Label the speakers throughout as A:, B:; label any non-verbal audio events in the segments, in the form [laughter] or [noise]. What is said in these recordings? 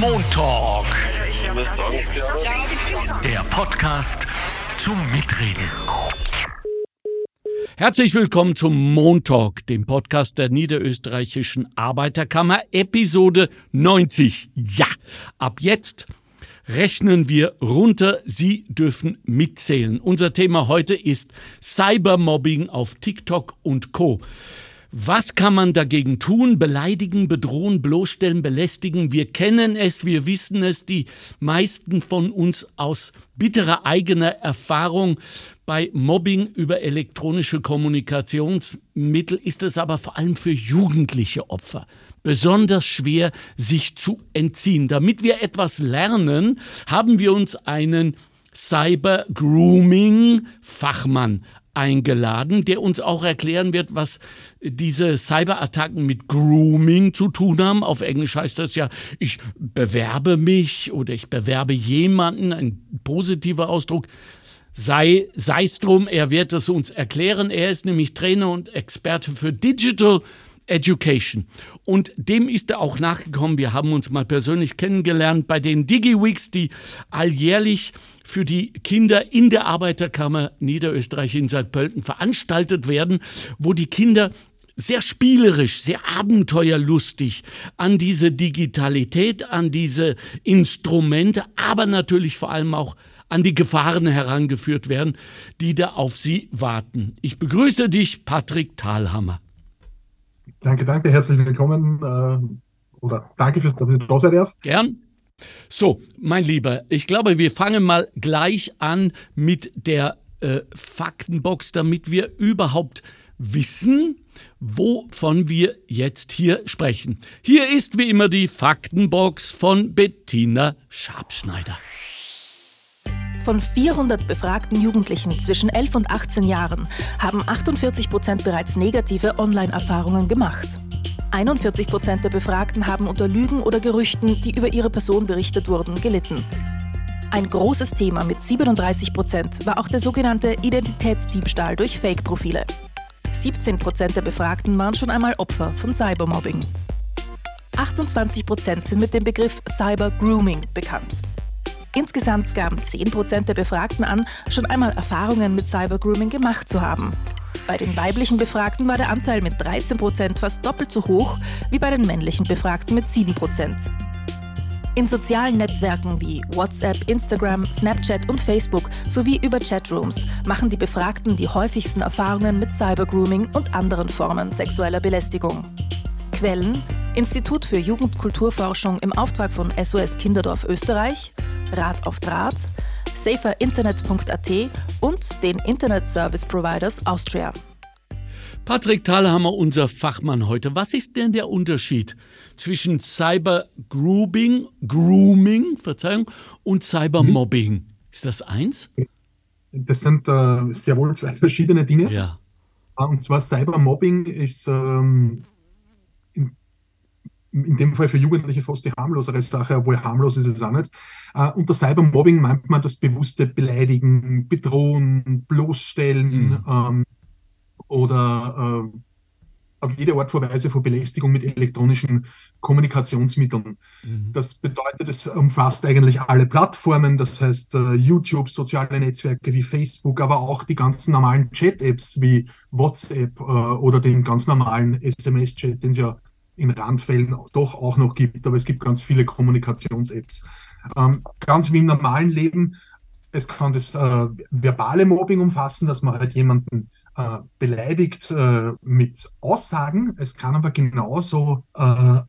A: Montalk. Der Podcast zum Mitreden.
B: Herzlich willkommen zum Montalk, dem Podcast der Niederösterreichischen Arbeiterkammer, Episode 90. Ja, ab jetzt rechnen wir runter. Sie dürfen mitzählen. Unser Thema heute ist Cybermobbing auf TikTok und Co. Was kann man dagegen tun? Beleidigen, bedrohen, bloßstellen, belästigen. Wir kennen es, wir wissen es, die meisten von uns aus bitterer eigener Erfahrung. Bei Mobbing über elektronische Kommunikationsmittel ist es aber vor allem für jugendliche Opfer besonders schwer, sich zu entziehen. Damit wir etwas lernen, haben wir uns einen Cyber Grooming Fachmann eingeladen, der uns auch erklären wird, was diese Cyberattacken mit Grooming zu tun haben. Auf Englisch heißt das ja, ich bewerbe mich oder ich bewerbe jemanden, ein positiver Ausdruck. Sei es drum, er wird es uns erklären. Er ist nämlich Trainer und Experte für Digital Education. Und dem ist er auch nachgekommen. Wir haben uns mal persönlich kennengelernt bei den DigiWeeks, die alljährlich für die Kinder in der Arbeiterkammer Niederösterreich in St. Pölten veranstaltet werden, wo die Kinder sehr spielerisch, sehr abenteuerlustig an diese Digitalität, an diese Instrumente, aber natürlich vor allem auch an die Gefahren herangeführt werden, die da auf sie warten. Ich begrüße dich, Patrick Thalhammer.
C: Danke, danke, herzlich willkommen. Äh, oder danke, fürs, dass ich da sein darf.
B: Gern. So, mein Lieber, ich glaube, wir fangen mal gleich an mit der äh, Faktenbox, damit wir überhaupt wissen, wovon wir jetzt hier sprechen. Hier ist wie immer die Faktenbox von Bettina Schabschneider.
D: Von 400 befragten Jugendlichen zwischen 11 und 18 Jahren haben 48 Prozent bereits negative Online-Erfahrungen gemacht. 41 Prozent der Befragten haben unter Lügen oder Gerüchten, die über ihre Person berichtet wurden, gelitten. Ein großes Thema mit 37 Prozent war auch der sogenannte Identitätsdiebstahl durch Fake-Profile. 17 Prozent der Befragten waren schon einmal Opfer von Cybermobbing. 28 Prozent sind mit dem Begriff Cyber-Grooming bekannt. Insgesamt gaben 10% der Befragten an, schon einmal Erfahrungen mit Cybergrooming gemacht zu haben. Bei den weiblichen Befragten war der Anteil mit 13% fast doppelt so hoch wie bei den männlichen Befragten mit 7%. In sozialen Netzwerken wie WhatsApp, Instagram, Snapchat und Facebook sowie über Chatrooms machen die Befragten die häufigsten Erfahrungen mit Cybergrooming und anderen Formen sexueller Belästigung. Quellen: Institut für Jugendkulturforschung im Auftrag von SOS Kinderdorf Österreich, Rat auf Draht, saferinternet.at und den Internet Service Providers Austria.
B: Patrick Thalhammer, unser Fachmann heute. Was ist denn der Unterschied zwischen Cyber Grooming, Grooming, Verzeihung, und Cybermobbing? Mhm. Ist das eins?
C: Das sind äh, sehr wohl zwei verschiedene Dinge.
B: Ja.
C: Äh, und zwar Cybermobbing ist ähm, in dem Fall für Jugendliche fast die harmlosere Sache, obwohl harmlos ist es auch nicht. Uh, unter Cybermobbing meint man das bewusste Beleidigen, Bedrohen, Bloßstellen mhm. ähm, oder äh, auf jede Art und Weise von Belästigung mit elektronischen Kommunikationsmitteln. Mhm. Das bedeutet, es umfasst eigentlich alle Plattformen, das heißt uh, YouTube, soziale Netzwerke wie Facebook, aber auch die ganzen normalen Chat-Apps wie WhatsApp uh, oder den ganz normalen SMS-Chat, den es ja in Randfällen doch auch noch gibt, aber es gibt ganz viele Kommunikations-Apps. Ähm, ganz wie im normalen Leben, es kann das äh, verbale Mobbing umfassen, dass man halt jemanden äh, beleidigt äh, mit Aussagen. Es kann aber genauso äh,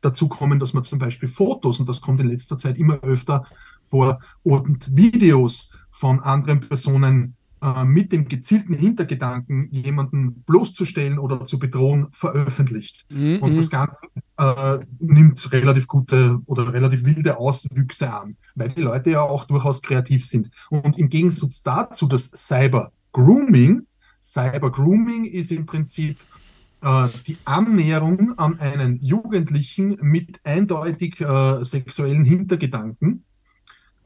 C: dazu kommen, dass man zum Beispiel Fotos, und das kommt in letzter Zeit immer öfter vor, und Videos von anderen Personen äh, mit dem gezielten Hintergedanken, jemanden bloßzustellen oder zu bedrohen, veröffentlicht. Mhm. Und das Ganze äh, nimmt relativ gute oder relativ wilde Auswüchse an, weil die Leute ja auch durchaus kreativ sind. Und im Gegensatz dazu das Cyber Grooming, Cyber Grooming ist im Prinzip äh, die Annäherung an einen Jugendlichen mit eindeutig äh, sexuellen Hintergedanken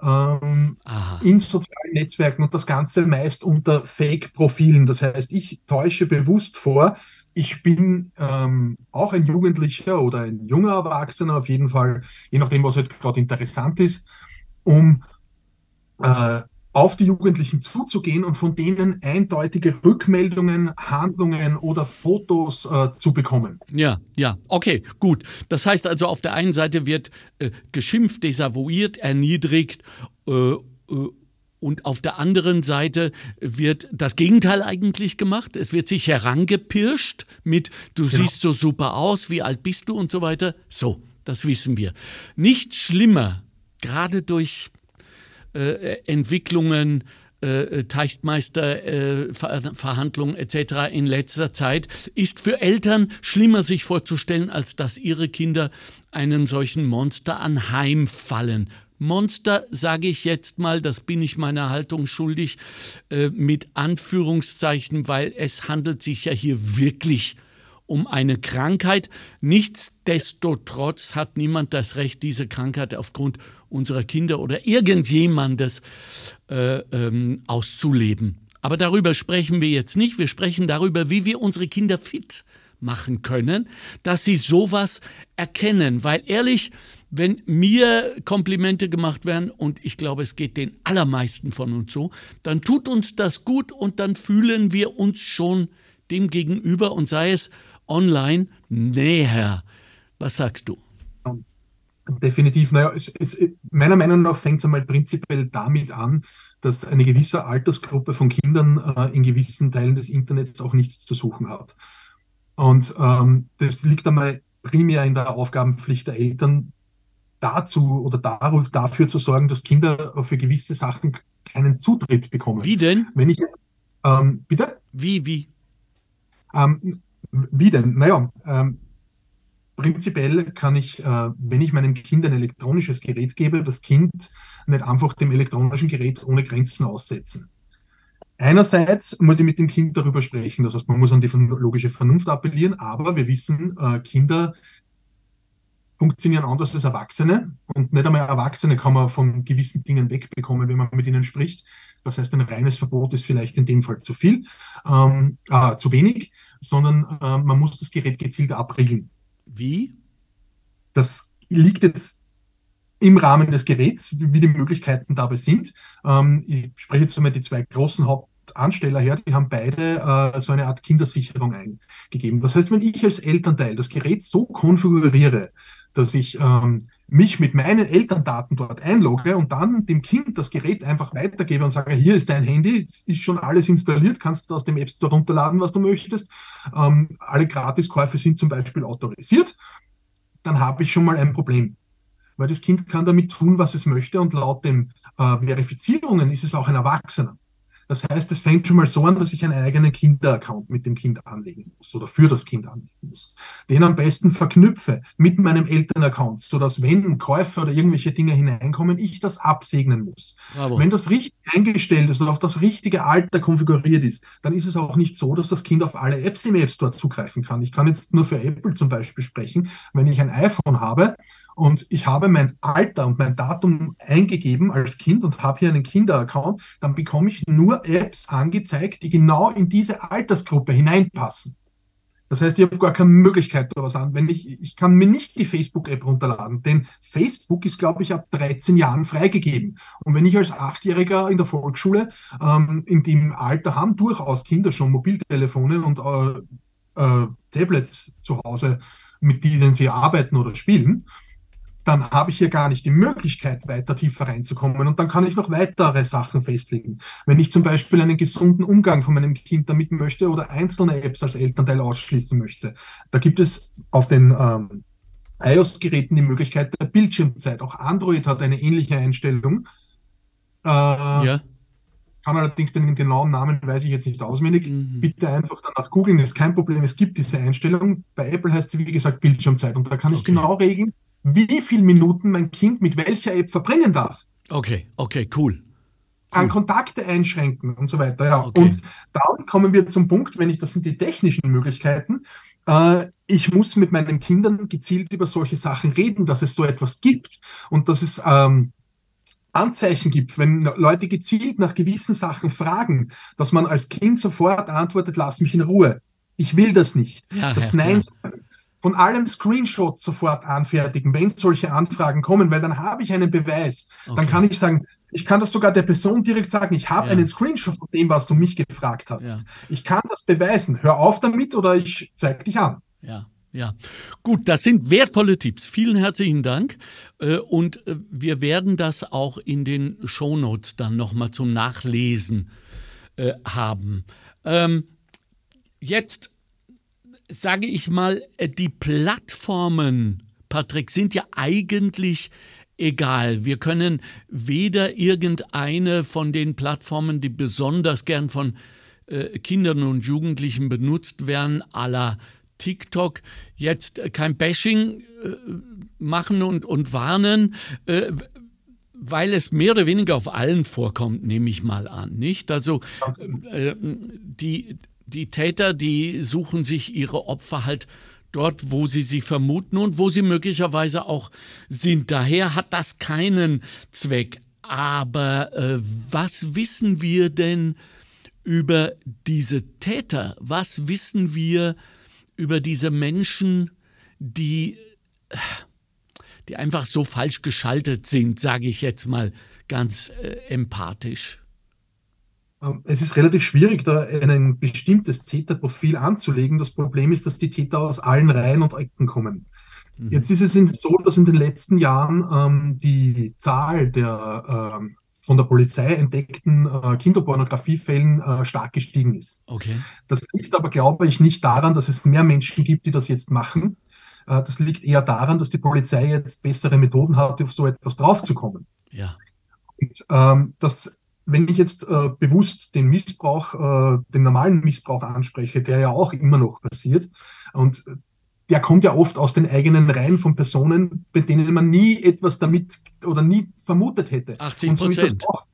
C: ähm, in sozialen Netzwerken und das Ganze meist unter Fake-Profilen. Das heißt, ich täusche bewusst vor, ich bin ähm, auch ein Jugendlicher oder ein junger Erwachsener auf jeden Fall, je nachdem, was halt gerade interessant ist, um äh, auf die Jugendlichen zuzugehen und von denen eindeutige Rückmeldungen, Handlungen oder Fotos äh, zu bekommen.
B: Ja, ja, okay, gut. Das heißt also, auf der einen Seite wird äh, geschimpft, desavouiert, erniedrigt äh, äh und auf der anderen Seite wird das Gegenteil eigentlich gemacht. Es wird sich herangepirscht mit, du genau. siehst so super aus, wie alt bist du und so weiter. So, das wissen wir. Nicht schlimmer, gerade durch Entwicklungen, äh, Teichtmeisterverhandlungen äh, etc. in letzter Zeit, ist für Eltern schlimmer sich vorzustellen, als dass ihre Kinder einen solchen Monster anheimfallen. Monster, sage ich jetzt mal, das bin ich meiner Haltung schuldig, äh, mit Anführungszeichen, weil es handelt sich ja hier wirklich um eine Krankheit. Nichtsdestotrotz hat niemand das Recht, diese Krankheit aufgrund unserer Kinder oder irgendjemandes äh, ähm, auszuleben. Aber darüber sprechen wir jetzt nicht. Wir sprechen darüber, wie wir unsere Kinder fit machen können, dass sie sowas erkennen. Weil ehrlich, wenn mir Komplimente gemacht werden, und ich glaube, es geht den allermeisten von uns so, dann tut uns das gut und dann fühlen wir uns schon dem gegenüber und sei es online näher. Was sagst du?
C: Definitiv. Naja, es, es, meiner Meinung nach fängt es einmal prinzipiell damit an, dass eine gewisse Altersgruppe von Kindern äh, in gewissen Teilen des Internets auch nichts zu suchen hat. Und ähm, das liegt einmal primär in der Aufgabenpflicht der Eltern, dazu oder dafür zu sorgen, dass Kinder für gewisse Sachen keinen Zutritt bekommen.
B: Wie denn?
C: Wenn ich jetzt, ähm, bitte?
B: Wie, wie?
C: Ähm, wie denn? Naja, ähm, prinzipiell kann ich, äh, wenn ich meinem Kind ein elektronisches Gerät gebe, das Kind nicht einfach dem elektronischen Gerät ohne Grenzen aussetzen. Einerseits muss ich mit dem Kind darüber sprechen, das heißt, man muss an die logische Vernunft appellieren, aber wir wissen, äh, Kinder funktionieren anders als Erwachsene und nicht einmal Erwachsene kann man von gewissen Dingen wegbekommen, wenn man mit ihnen spricht. Das heißt, ein reines Verbot ist vielleicht in dem Fall zu viel, ähm, äh, zu wenig, sondern äh, man muss das Gerät gezielt abriegeln.
B: Wie?
C: Das liegt jetzt im Rahmen des Geräts, wie die Möglichkeiten dabei sind. Ähm, ich spreche jetzt einmal die zwei großen Hauptansteller her, die haben beide äh, so eine Art Kindersicherung eingegeben. Das heißt, wenn ich als Elternteil das Gerät so konfiguriere, dass ich ähm, mich mit meinen Elterndaten dort einlogge und dann dem Kind das Gerät einfach weitergebe und sage, hier ist dein Handy, ist schon alles installiert, kannst du aus dem App Store runterladen, was du möchtest. Ähm, alle Gratiskäufe sind zum Beispiel autorisiert. Dann habe ich schon mal ein Problem. Weil das Kind kann damit tun, was es möchte und laut den äh, Verifizierungen ist es auch ein Erwachsener. Das heißt, es fängt schon mal so an, dass ich einen eigenen Kinderaccount mit dem Kind anlegen muss oder für das Kind anlegen muss. Den am besten verknüpfe mit meinem Elternaccount, sodass wenn Käufe oder irgendwelche Dinge hineinkommen, ich das absegnen muss. Bravo. Wenn das richtig eingestellt ist und auf das richtige Alter konfiguriert ist, dann ist es auch nicht so, dass das Kind auf alle Apps im App Store zugreifen kann. Ich kann jetzt nur für Apple zum Beispiel sprechen. Wenn ich ein iPhone habe und ich habe mein Alter und mein Datum eingegeben als Kind und habe hier einen Kinderaccount, dann bekomme ich nur Apps angezeigt, die genau in diese Altersgruppe hineinpassen. Das heißt, ich habe gar keine Möglichkeit, da was an. Wenn ich, ich kann mir nicht die Facebook-App runterladen, denn Facebook ist, glaube ich, ab 13 Jahren freigegeben. Und wenn ich als Achtjähriger in der Volksschule ähm, in dem Alter haben durchaus Kinder schon Mobiltelefone und äh, äh, Tablets zu Hause, mit denen sie arbeiten oder spielen, dann habe ich hier gar nicht die Möglichkeit, weiter tiefer reinzukommen. Und dann kann ich noch weitere Sachen festlegen. Wenn ich zum Beispiel einen gesunden Umgang von meinem Kind damit möchte oder einzelne Apps als Elternteil ausschließen möchte, da gibt es auf den ähm, iOS-Geräten die Möglichkeit der Bildschirmzeit. Auch Android hat eine ähnliche Einstellung. Äh, ja. Kann allerdings den genauen Namen weiß ich jetzt nicht auswendig. Mhm. Bitte einfach danach googeln, ist kein Problem. Es gibt diese Einstellung. Bei Apple heißt sie, wie gesagt, Bildschirmzeit. Und da kann ich genau regeln, wie viele Minuten mein Kind mit welcher App verbringen darf.
B: Okay, okay, cool.
C: Kann cool. Kontakte einschränken und so weiter. Ja. Okay. Und dann kommen wir zum Punkt, wenn ich, das sind die technischen Möglichkeiten, äh, ich muss mit meinen Kindern gezielt über solche Sachen reden, dass es so etwas gibt und dass es ähm, Anzeichen gibt, wenn Leute gezielt nach gewissen Sachen fragen, dass man als Kind sofort antwortet, lass mich in Ruhe Ich will das nicht.
B: Ja,
C: das
B: ja,
C: Nein
B: klar.
C: Von allem Screenshot sofort anfertigen, wenn solche Anfragen kommen, weil dann habe ich einen Beweis.
B: Okay.
C: Dann kann ich sagen, ich kann das sogar der Person direkt sagen, ich habe
B: Ja.
C: einen Screenshot von dem, was du mich gefragt hast.
B: Ja.
C: Ich kann das beweisen. Hör auf damit oder ich zeige dich an.
B: Ja, ja. Gut, das sind wertvolle Tipps. Vielen herzlichen Dank. Äh, Und äh, wir werden das auch in den Shownotes dann nochmal zum Nachlesen äh, haben. Ähm, jetzt sage ich mal, äh, die Plattformen, Patrick, sind ja eigentlich egal. Wir können weder irgendeine von den Plattformen, die besonders gern von äh, Kindern und Jugendlichen benutzt werden, la TikTok, jetzt äh, kein Bashing äh, machen und, und warnen, äh, weil es mehr oder weniger auf allen vorkommt, nehme ich mal an, nicht? Also die, die Täter, die suchen sich ihre Opfer halt dort, wo sie sie vermuten und wo sie möglicherweise auch sind. Daher hat das keinen Zweck. Aber äh, was wissen wir denn über diese Täter? Was wissen wir über diese Menschen, die, die einfach so falsch geschaltet sind, sage ich jetzt mal ganz äh, empathisch?
C: Ähm, Es ist relativ schwierig, da ein bestimmtes Täterprofil anzulegen. Das Problem ist, dass die Täter aus allen Reihen und Ecken kommen. Jetzt ist es so, dass in den letzten Jahren ähm, die Zahl der ähm, von der Polizei entdeckten äh, Kinderpornografiefällen äh, stark gestiegen ist.
B: Okay.
C: Das liegt aber, glaube ich, nicht daran, dass es mehr Menschen gibt, die das jetzt machen. Äh, das liegt eher daran, dass die Polizei jetzt bessere Methoden hat, auf so etwas draufzukommen.
B: Ja.
C: Und, ähm, das, wenn ich jetzt äh, bewusst den Missbrauch, äh, den normalen Missbrauch anspreche, der ja auch immer noch passiert, und der kommt ja oft aus den eigenen Reihen von Personen, bei denen man nie etwas damit oder nie vermutet hätte.
B: 80
C: Und so ist das
B: Prozent.
C: auch.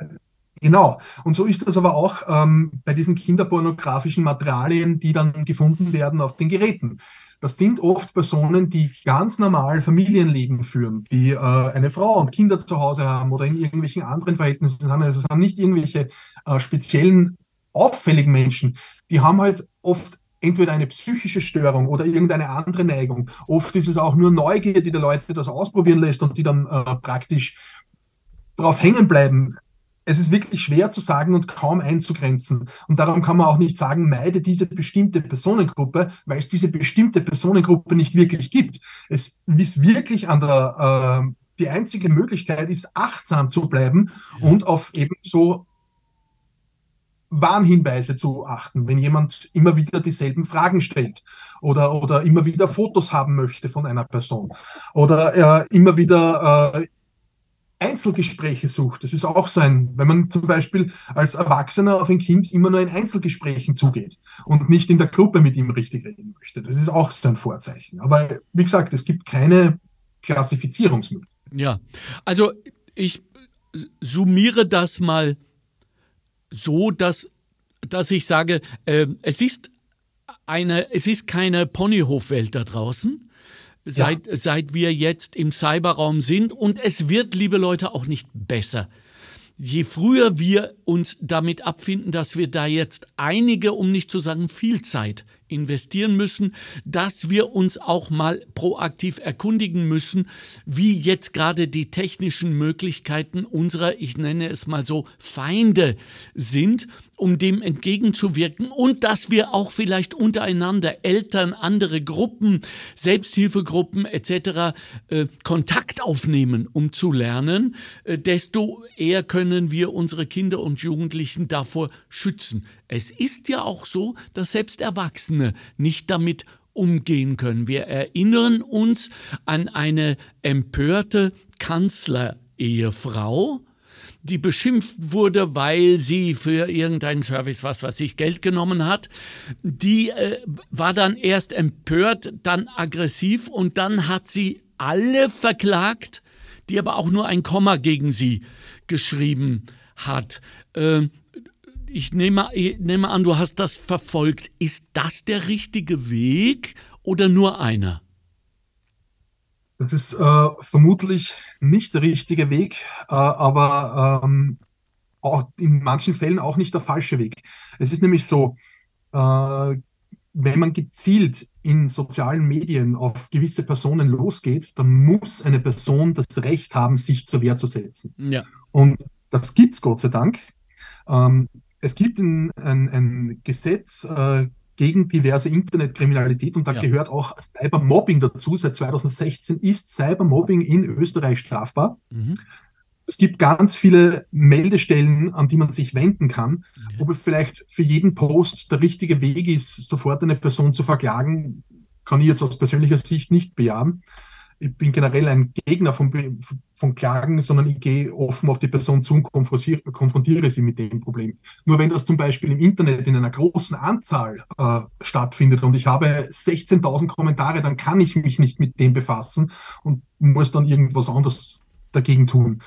C: Genau. Und so ist das aber auch ähm, bei diesen kinderpornografischen Materialien, die dann gefunden werden auf den Geräten. Das sind oft Personen, die ganz normal Familienleben führen, die äh, eine Frau und Kinder zu Hause haben oder in irgendwelchen anderen Verhältnissen sind. Also es sind nicht irgendwelche äh, speziellen auffälligen Menschen. Die haben halt oft entweder eine psychische Störung oder irgendeine andere Neigung. Oft ist es auch nur Neugier, die die Leute das ausprobieren lässt und die dann äh, praktisch drauf hängen bleiben. Es ist wirklich schwer zu sagen und kaum einzugrenzen. Und darum kann man auch nicht sagen, meide diese bestimmte Personengruppe, weil es diese bestimmte Personengruppe nicht wirklich gibt. Es ist wirklich an der, äh, die einzige Möglichkeit ist, achtsam zu bleiben und auf eben so Warnhinweise zu achten, wenn jemand immer wieder dieselben Fragen stellt oder, oder immer wieder Fotos haben möchte von einer Person oder äh, immer wieder äh, Einzelgespräche sucht. Das ist auch sein, wenn man zum Beispiel als Erwachsener auf ein Kind immer nur in Einzelgesprächen zugeht und nicht in der Gruppe mit ihm richtig reden möchte. Das ist auch sein Vorzeichen. Aber wie gesagt, es gibt keine Klassifizierungsmöglichkeit.
B: Ja, also ich summiere das mal so, dass, dass ich sage, äh, es ist eine, es ist keine Ponyhofwelt da draußen, seit, seit wir jetzt im Cyberraum sind und es wird, liebe Leute, auch nicht besser. Je früher wir uns damit abfinden, dass wir da jetzt einige, um nicht zu sagen viel Zeit investieren müssen, dass wir uns auch mal proaktiv erkundigen müssen, wie jetzt gerade die technischen Möglichkeiten unserer, ich nenne es mal so, Feinde sind, um dem entgegenzuwirken und dass wir auch vielleicht untereinander, Eltern, andere Gruppen, Selbsthilfegruppen etc. Äh, Kontakt aufnehmen, um zu lernen, äh, desto eher können wir unsere Kinder und Jugendlichen davor schützen. Es ist ja auch so, dass selbst Erwachsene nicht damit umgehen können. Wir erinnern uns an eine empörte Kanzlerehefrau, die beschimpft wurde, weil sie für irgendeinen Service, was weiß ich, Geld genommen hat. Die äh, war dann erst empört, dann aggressiv und dann hat sie alle verklagt, die aber auch nur ein Komma gegen sie geschrieben hat. Ähm, ich nehme, ich nehme an, du hast das verfolgt. Ist das der richtige Weg oder nur einer?
C: Das ist äh, vermutlich nicht der richtige Weg, äh, aber ähm, auch in manchen Fällen auch nicht der falsche Weg. Es ist nämlich so, äh, wenn man gezielt in sozialen Medien auf gewisse Personen losgeht, dann muss eine Person das Recht haben, sich zur Wehr zu setzen.
B: Ja.
C: Und das gibt es Gott sei Dank. Ähm, es gibt ein, ein, ein Gesetz äh, gegen diverse Internetkriminalität und da
B: Ja.
C: gehört auch Cybermobbing dazu. Seit 2016 ist Cybermobbing in Österreich strafbar.
B: Mhm.
C: Es gibt ganz viele Meldestellen, an die man sich wenden kann.
B: Ja.
C: Ob es vielleicht für jeden Post der richtige Weg ist, sofort eine Person zu verklagen, kann ich jetzt aus persönlicher Sicht nicht bejahen. Ich bin generell ein Gegner von, von Klagen, sondern ich gehe offen auf die Person zu und konfrontiere, konfrontiere sie mit dem Problem. Nur wenn das zum Beispiel im Internet in einer großen Anzahl äh, stattfindet und ich habe 16.000 Kommentare, dann kann ich mich nicht mit dem befassen und muss dann irgendwas anderes dagegen tun.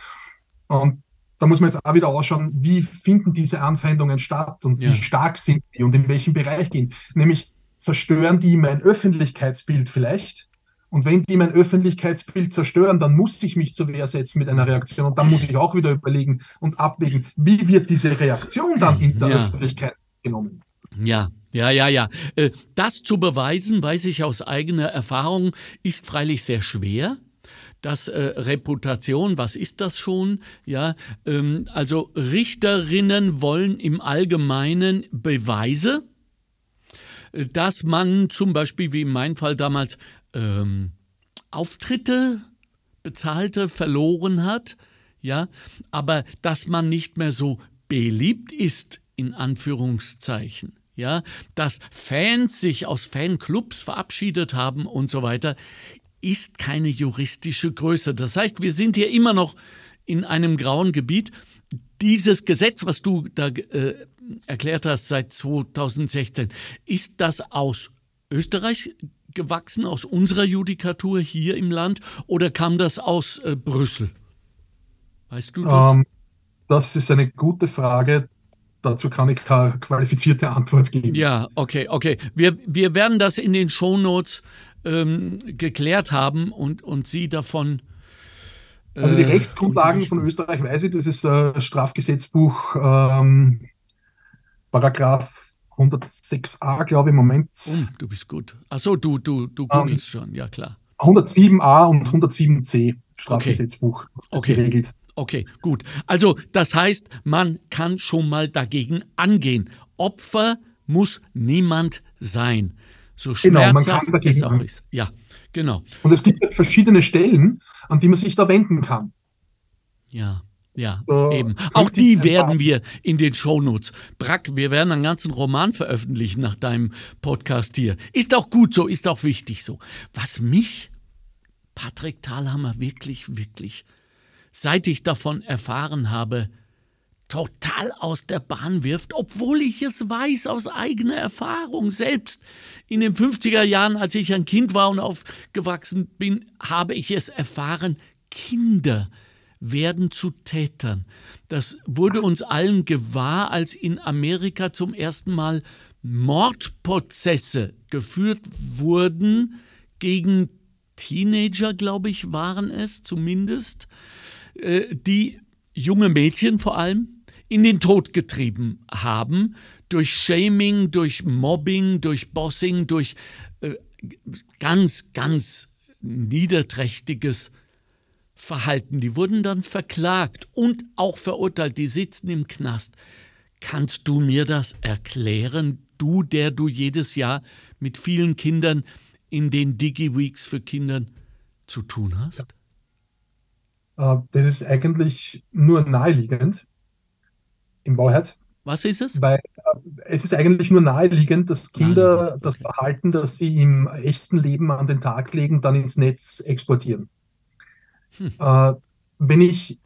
C: Und da muss man jetzt auch wieder ausschauen, wie finden diese Anfeindungen statt und
B: Ja.
C: wie stark sind die und in welchen Bereich gehen. Nämlich zerstören die mein Öffentlichkeitsbild vielleicht. Und wenn die mein Öffentlichkeitsbild zerstören, dann muss ich mich zur Wehr setzen mit einer Reaktion. Und dann muss ich auch wieder überlegen und abwägen, wie wird diese Reaktion dann in der
B: Ja.
C: Öffentlichkeit genommen.
B: Ja, ja, ja, ja. Äh, Das zu beweisen, weiß ich aus eigener Erfahrung, ist freilich sehr schwer. Das äh, Reputation, was ist das schon? Ja, ähm, also Richterinnen wollen im Allgemeinen Beweise, äh, dass man zum Beispiel, wie in meinem Fall damals, ähm, Auftritte bezahlte verloren hat, ja, aber dass man nicht mehr so beliebt ist in Anführungszeichen, ja, dass Fans sich aus Fanclubs verabschiedet haben und so weiter, ist keine juristische Größe. Das heißt, wir sind hier immer noch in einem grauen Gebiet. Dieses Gesetz, was du da äh, erklärt hast seit 2016, ist das aus Österreich gewachsen, aus unserer Judikatur hier im Land, oder kam das aus äh, Brüssel? Weißt du das?
C: Ähm, das ist eine gute Frage. Dazu kann ich keine qualifizierte Antwort geben.
B: Ja, okay, okay. Wir, wir werden das in den Shownotes ähm, geklärt haben und, und Sie davon.
C: Also die
B: äh,
C: Rechtsgrundlagen von. Österreich weiß ich, das ist äh, Strafgesetzbuch ähm, Paragraph 106a, glaube ich, im Moment.
B: Oh, du bist gut. Achso, du, du, du
C: Ähm,
B: googelst schon, ja klar.
C: 107a und 107c Strafgesetzbuch das
B: Okay.
C: geregelt.
B: Okay, gut. Also das heißt, man kann schon mal dagegen angehen. Opfer muss niemand sein. So
C: Genau, man kann
B: schmerzhaft
C: dagegen
B: es auch ist. Ja, genau.
C: Und es gibt halt verschiedene Stellen, an die man sich da wenden kann.
B: Ja, ja,
C: So,
B: eben. Auch die werden wir in den Shownotes. Brack, wir werden einen ganzen Roman veröffentlichen nach deinem Podcast hier. Ist auch gut so, ist auch wichtig so. Was mich, Patrick Thalhammer, wirklich, wirklich, seit ich davon erfahren habe, total aus der Bahn wirft, obwohl ich es weiß aus eigener Erfahrung. Selbst in den 50er Jahren, als ich ein Kind war und aufgewachsen bin, habe ich es erfahren, Kinder werden zu Tätern. Das wurde uns allen gewahr, als in Amerika zum ersten Mal Mordprozesse geführt wurden gegen Teenager, glaube ich, waren es zumindest, äh, die junge Mädchen vor allem in den Tod getrieben haben, durch Shaming, durch Mobbing, durch Bossing, durch äh, ganz, ganz niederträchtiges Verhalten. Die wurden dann verklagt und auch verurteilt. Die sitzen im Knast. Kannst du mir das erklären, du, der du jedes Jahr mit vielen Kindern in den Digi-Weeks für Kindern zu tun hast?
C: Äh, das ist eigentlich nur naheliegend, in Wahrheit,
B: Was ist es?
C: weil äh, es ist eigentlich nur naheliegend, dass Kinder
B: Naheliegend,
C: das. Verhalten, das sie im echten Leben an den Tag legen, dann ins Netz exportieren.
B: Hm.
C: Äh, wenn ich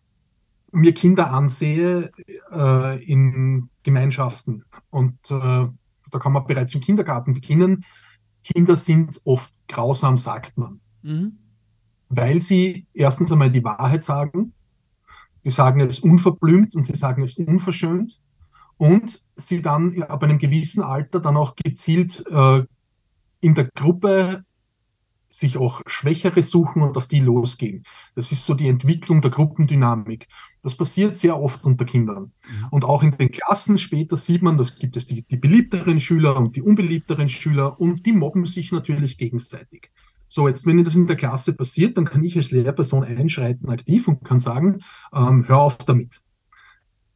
C: mir Kinder ansehe äh, in Gemeinschaften und äh, da kann man bereits im Kindergarten beginnen, Kinder sind oft grausam, sagt man.
B: Mhm.
C: weil sie erstens einmal die Wahrheit sagen, sie sagen es unverblümt und sie sagen es unverschönt und sie dann ab einem gewissen Alter dann auch gezielt äh, in der Gruppe sich auch Schwächere suchen und auf die losgehen. Das ist so die Entwicklung der Gruppendynamik. Das passiert sehr oft unter Kindern. Mhm. Und auch in den Klassen später sieht man, das gibt es die, die beliebteren Schüler und die unbeliebteren Schüler und die mobben sich natürlich gegenseitig. So, jetzt, wenn das in der Klasse passiert, dann kann ich als Lehrperson einschreiten aktiv und kann sagen, ähm, hör auf damit.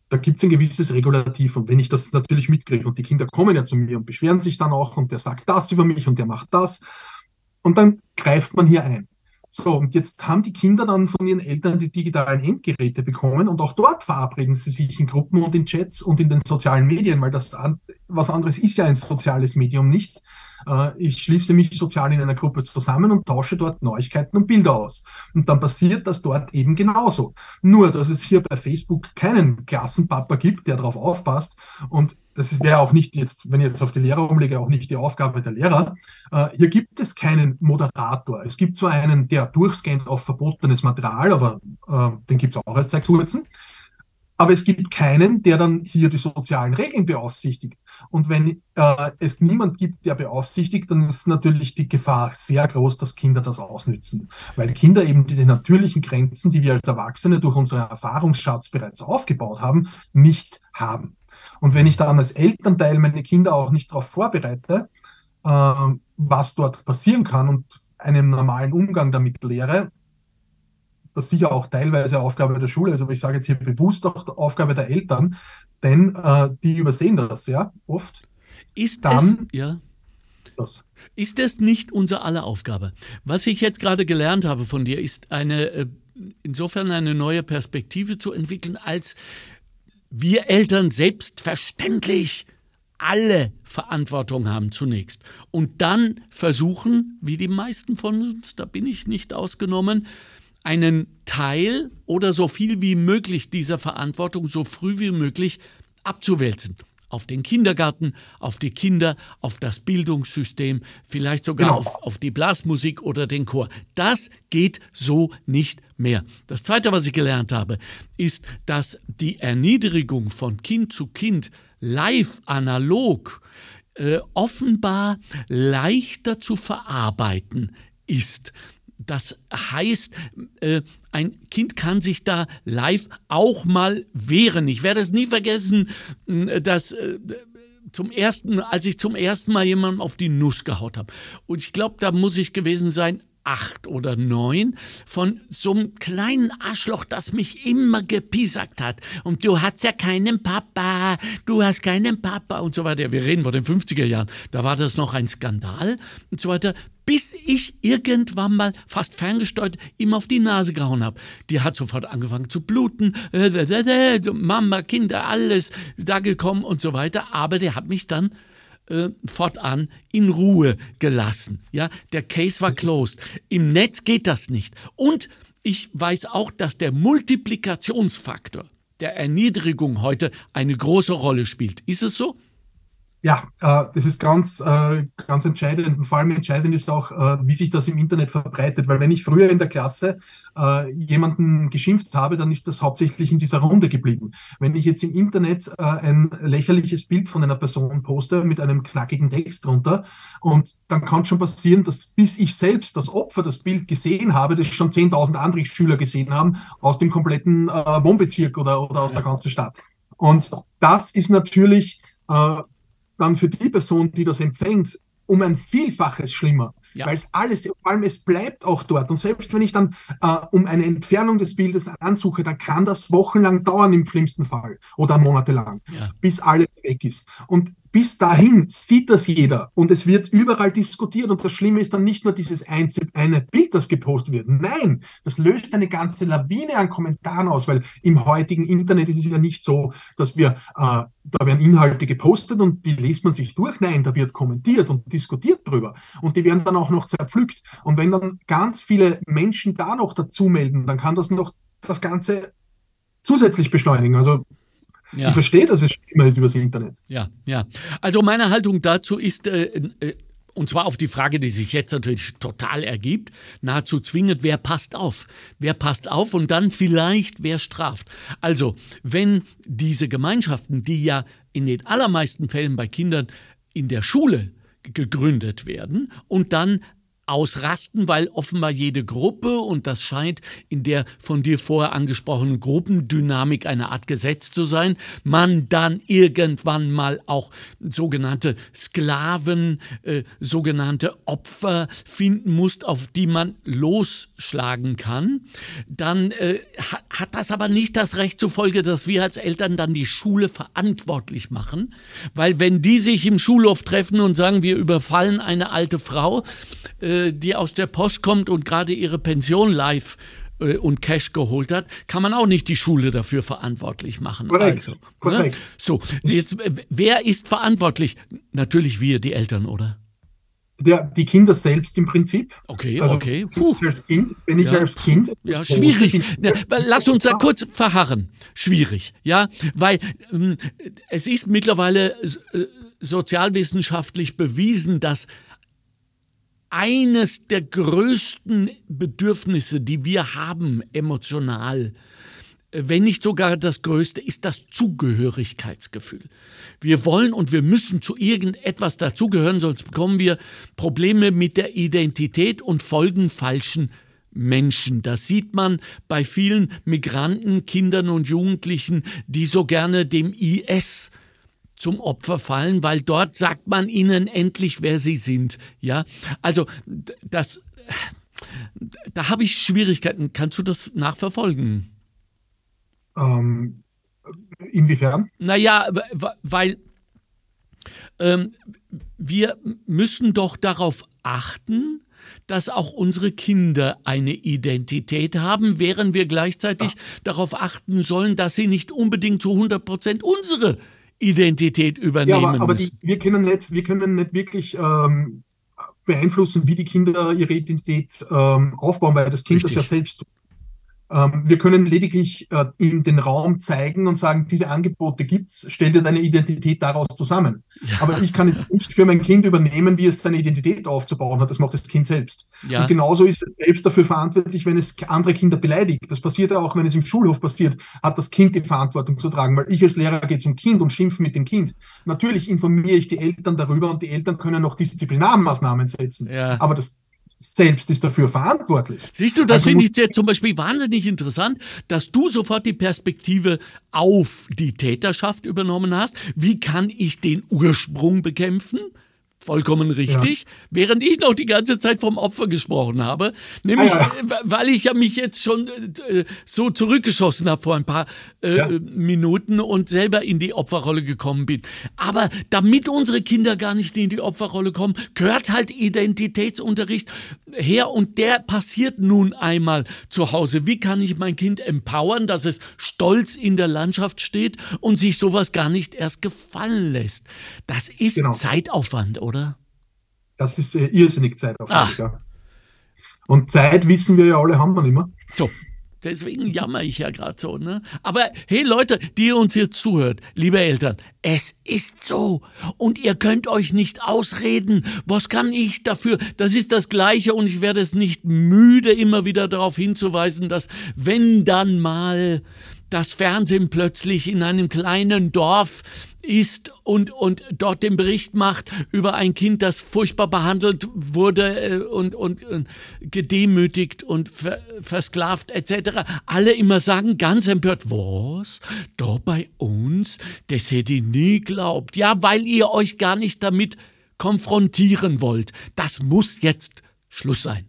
C: Da gibt es ein gewisses Regulativ. Und wenn ich das natürlich mitkriege und die Kinder kommen ja zu mir und beschweren sich dann auch und der sagt das über mich und der macht das, und dann greift man hier ein. So, und jetzt haben die Kinder dann von ihren Eltern die digitalen Endgeräte bekommen und auch dort verabreden sie sich in Gruppen und in Chats und in den sozialen Medien, weil das was anderes ist ja ein soziales Medium nicht. Äh, ich schließe mich sozial in einer Gruppe zusammen und tausche dort Neuigkeiten und Bilder aus. Und dann passiert das dort eben genauso. Nur, dass es hier bei Facebook keinen Klassenpapa gibt, der darauf aufpasst und das wäre auch nicht jetzt, wenn ich jetzt auf die Lehrer umlege, auch nicht die Aufgabe der Lehrer. Äh, hier gibt es keinen Moderator. Es gibt zwar einen, der durchscannt auf verbotenes Material, aber äh, den gibt es auch erst seit kurzem. Aber es gibt keinen, der dann hier die sozialen Regeln beaufsichtigt. Und wenn äh, es niemand gibt, der beaufsichtigt, dann ist natürlich die Gefahr sehr groß, dass Kinder das ausnützen. Weil Kinder eben diese natürlichen Grenzen, die wir als Erwachsene durch unseren Erfahrungsschatz bereits aufgebaut haben, nicht haben. Und wenn ich dann als Elternteil meine Kinder auch nicht darauf vorbereite, äh, was dort passieren kann und einen normalen Umgang damit lehre, das sicher auch teilweise Aufgabe der Schule ist, aber ich sage jetzt hier bewusst auch Aufgabe der Eltern, denn äh, die übersehen das ja oft.
B: Ist dann es, ja. Das. Ist das nicht unsere aller Aufgabe? Was ich jetzt gerade gelernt habe von dir, ist eine äh, insofern eine neue Perspektive zu entwickeln, als wir Eltern selbstverständlich alle Verantwortung haben zunächst und dann versuchen, wie die meisten von uns, da bin ich nicht ausgenommen, einen Teil oder so viel wie möglich dieser Verantwortung so früh wie möglich abzuwälzen. Auf den Kindergarten, auf die Kinder, auf das Bildungssystem, vielleicht sogar genau. auf, auf die Blasmusik oder den Chor. Das geht so nicht mehr. Das Zweite, was ich gelernt habe, ist, dass die Erniedrigung von Kind zu Kind live, analog, äh, offenbar leichter zu verarbeiten ist. Das heißt, äh, ein Kind kann sich da live auch mal wehren. Ich werde es nie vergessen, dass äh, zum ersten, als ich zum ersten Mal jemandem auf die Nuss gehaut habe. Und ich glaube, da muss ich gewesen sein, acht oder neun von so einem kleinen Arschloch, das mich immer gepiesackt hat. Und du hast ja keinen Papa, du hast keinen Papa und so weiter. Wir reden von den 50er Jahren. Da war das noch ein Skandal und so weiter. Bis ich irgendwann mal fast ferngesteuert ihm auf die Nase gehauen habe. Die hat sofort angefangen zu bluten. Mama, Kinder, alles da gekommen und so weiter. Aber der hat mich dann äh, fortan in Ruhe gelassen. Ja, der Case war closed. Im Netz geht das nicht. Und ich weiß auch, dass der Multiplikationsfaktor der Erniedrigung heute eine große Rolle spielt. Ist es so?
C: Ja, äh, das ist ganz, äh, ganz entscheidend. Und vor allem entscheidend ist auch, äh, wie sich das im Internet verbreitet. Weil wenn ich früher in der Klasse jemanden geschimpft habe, dann ist das hauptsächlich in dieser Runde geblieben. Wenn ich jetzt im Internet ein lächerliches Bild von einer Person poste mit einem knackigen Text drunter und dann kann schon passieren, dass bis ich selbst, das Opfer, das Bild gesehen habe, das schon 10.000 andere Schüler gesehen haben aus dem kompletten Wohnbezirk oder, oder aus der ganzen Stadt. Und das ist natürlich dann für die Person, die das empfängt, um ein Vielfaches schlimmer. Ja. Weil es alles, vor allem es bleibt auch dort. Und selbst wenn ich dann äh, um eine Entfernung des Bildes ansuche, dann kann das wochenlang dauern im schlimmsten Fall oder monatelang, ja. bis alles weg ist. Und bis dahin sieht das jeder und es wird überall diskutiert und das Schlimme ist dann nicht nur dieses eine Bild, das gepostet wird. Nein, das löst eine ganze Lawine an Kommentaren aus, weil im heutigen Internet ist es ja nicht so, dass wir, äh, da werden Inhalte gepostet und die liest man sich durch. Nein, da wird kommentiert und diskutiert drüber und die werden dann auch noch zerpflückt. Und wenn dann ganz viele Menschen da noch dazu melden, dann kann das noch das Ganze zusätzlich beschleunigen. Also ja. Ich verstehe, dass es immer ist übers Internet.
B: Ja, ja. Also meine Haltung dazu ist, äh, äh, und zwar auf die Frage, die sich jetzt natürlich total ergibt, nahezu zwingend, wer passt auf? Wer passt auf und dann vielleicht, wer straft? Also, wenn diese Gemeinschaften, die ja in den allermeisten Fällen bei Kindern in der Schule gegründet werden und dann ausrasten, weil offenbar jede Gruppe, und das scheint in der von dir vorher angesprochenen Gruppendynamik eine Art Gesetz zu sein, man dann irgendwann mal auch sogenannte Sklaven, äh, sogenannte Opfer finden muss, auf die man losschlagen kann, dann äh, hat das aber nicht das Recht zur Folge, dass wir als Eltern dann die Schule verantwortlich machen, weil wenn die sich im Schulhof treffen und sagen, wir überfallen eine alte Frau, äh, die aus der Post kommt und gerade ihre Pension live äh, und Cash geholt hat, kann man auch nicht die Schule dafür verantwortlich machen.
C: Korrekt. Also, ne?
B: korrekt. Ne? So, jetzt, äh, wer ist verantwortlich? Natürlich wir, die Eltern, oder?
C: Der, die Kinder selbst im Prinzip.
B: Okay, also, okay. Puh.
C: Als kind, wenn ich ja. als Kind.
B: Ja, schwierig. Ja, lass uns da kurz verharren. Schwierig, ja, weil ähm, es ist mittlerweile äh, sozialwissenschaftlich bewiesen, dass eines der größten Bedürfnisse, die wir haben emotional, wenn nicht sogar das größte, ist das Zugehörigkeitsgefühl. Wir wollen und wir müssen zu irgendetwas dazugehören, sonst bekommen wir Probleme mit der Identität und folgen falschen Menschen. Das sieht man bei vielen Migranten, Kindern und Jugendlichen, die so gerne dem IS zum Opfer fallen, weil dort sagt man ihnen endlich, wer sie sind. Ja, also das, da habe ich Schwierigkeiten. Kannst du das nachverfolgen?
C: Ähm, inwiefern?
B: Naja, weil ähm, wir müssen doch darauf achten, dass auch unsere Kinder eine Identität haben, während wir gleichzeitig ja. darauf achten sollen, dass sie nicht unbedingt zu 100 Prozent unsere Identität übernehmen ja,
C: aber, aber die, wir, können nicht, wir können nicht wirklich ähm, beeinflussen, wie die Kinder ihre Identität ähm, aufbauen, weil das Kind Richtig. das ja selbst tut. Ähm, wir können lediglich äh, ihm den Raum zeigen und sagen, diese Angebote gibt's, stell dir deine Identität daraus zusammen. Ja. Aber ich kann nicht für mein Kind übernehmen, wie es seine Identität aufzubauen hat. Das macht das Kind selbst. Ja. Und genauso ist es selbst dafür verantwortlich, wenn es andere Kinder beleidigt. Das passiert ja auch, wenn es im Schulhof passiert, hat das Kind die Verantwortung zu tragen, weil ich als Lehrer gehe zum Kind und schimpfe mit dem Kind. Natürlich informiere ich die Eltern darüber und die Eltern können noch Disziplinarmaßnahmen setzen. Ja. Aber das selbst ist dafür verantwortlich.
B: Siehst du, das also finde ich jetzt zum Beispiel wahnsinnig interessant, dass du sofort die Perspektive auf die Täterschaft übernommen hast. Wie kann ich den Ursprung bekämpfen? Vollkommen richtig. Ja. Während ich noch die ganze Zeit vom Opfer gesprochen habe, nämlich ah, ja. weil ich ja mich jetzt schon äh, so zurückgeschossen habe vor ein paar äh, ja. Minuten und selber in die Opferrolle gekommen bin. Aber damit unsere Kinder gar nicht in die Opferrolle kommen, gehört halt Identitätsunterricht her und der passiert nun einmal zu Hause. Wie kann ich mein Kind empowern, dass es stolz in der Landschaft steht und sich sowas gar nicht erst gefallen lässt? Das ist genau. Zeitaufwand, oder? Oder?
C: Das ist äh, irrsinnig zeitaufwendig, ja. Und Zeit wissen wir ja alle, haben wir nicht mehr.
B: So, Deswegen jammer ich ja gerade so. Ne? Aber hey Leute, die ihr uns hier zuhört, liebe Eltern, es ist so. Und ihr könnt euch nicht ausreden. Was kann ich dafür? Das ist das Gleiche und ich werde es nicht müde, immer wieder darauf hinzuweisen, dass wenn dann mal das Fernsehen plötzlich in einem kleinen Dorf ist und, und dort den Bericht macht über ein Kind, das furchtbar behandelt wurde äh, und, und, und gedemütigt und ver, versklavt etc. Alle immer sagen ganz empört, was? Da bei uns? Das hätte ich nie glaubt. Ja, weil ihr euch gar nicht damit konfrontieren wollt. Das muss jetzt Schluss sein.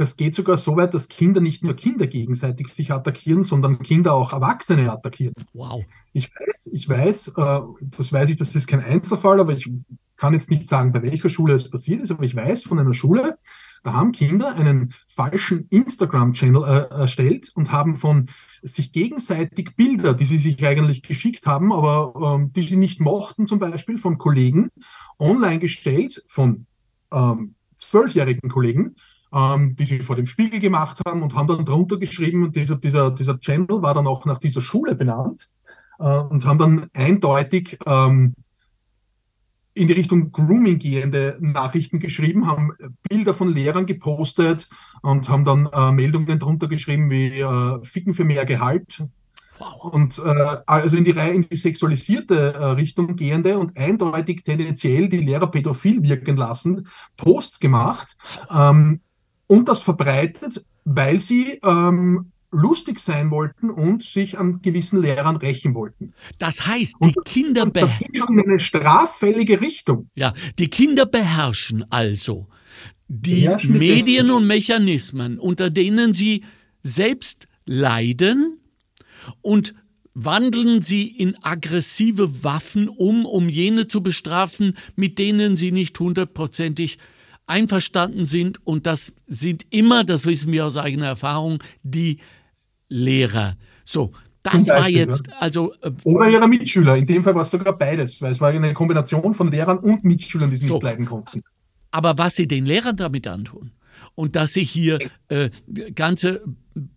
C: Das geht sogar so weit, dass Kinder nicht nur Kinder gegenseitig sich attackieren, sondern Kinder auch Erwachsene attackieren.
B: Wow.
C: Ich weiß, ich weiß, äh, das weiß ich, das ist kein Einzelfall, aber ich kann jetzt nicht sagen, bei welcher Schule es passiert ist, aber ich weiß von einer Schule, da haben Kinder einen falschen Instagram-Channel äh, erstellt und haben von sich gegenseitig Bilder, die sie sich eigentlich geschickt haben, aber ähm, die sie nicht mochten, zum Beispiel von Kollegen, online gestellt, von ähm, zwölfjährigen Kollegen, ähm, die sie vor dem Spiegel gemacht haben und haben dann drunter geschrieben, und dieser, dieser, dieser Channel war dann auch nach dieser Schule benannt äh, und haben dann eindeutig ähm, in die Richtung Grooming gehende Nachrichten geschrieben, haben Bilder von Lehrern gepostet und haben dann äh, Meldungen drunter geschrieben wie äh, Ficken für mehr Gehalt Wow. Und äh, also in die Reihe in die sexualisierte äh, Richtung gehende und eindeutig tendenziell die Lehrer pädophil wirken lassen, Posts gemacht ähm, und das verbreitet, weil sie ähm, lustig sein wollten und sich an gewissen Lehrern rächen wollten.
B: Das heißt, die und, Kinder
C: und das geht schon in eine straffällige Richtung.
B: Ja, die Kinder beherrschen also die beherrschen Medien und Mechanismen, unter denen sie selbst leiden und wandeln sie in aggressive Waffen um, um jene zu bestrafen, mit denen sie nicht hundertprozentig einverstanden sind. Und das sind immer, das wissen wir aus eigener Erfahrung, die Lehrer. So, das war jetzt, ja. also.
C: Äh, Oder ihre Mitschüler. In dem Fall war es sogar beides, weil es war eine Kombination von Lehrern und Mitschülern, die sie so. nicht leiden konnten.
B: Aber was sie den Lehrern damit antun und dass sie hier äh, ganze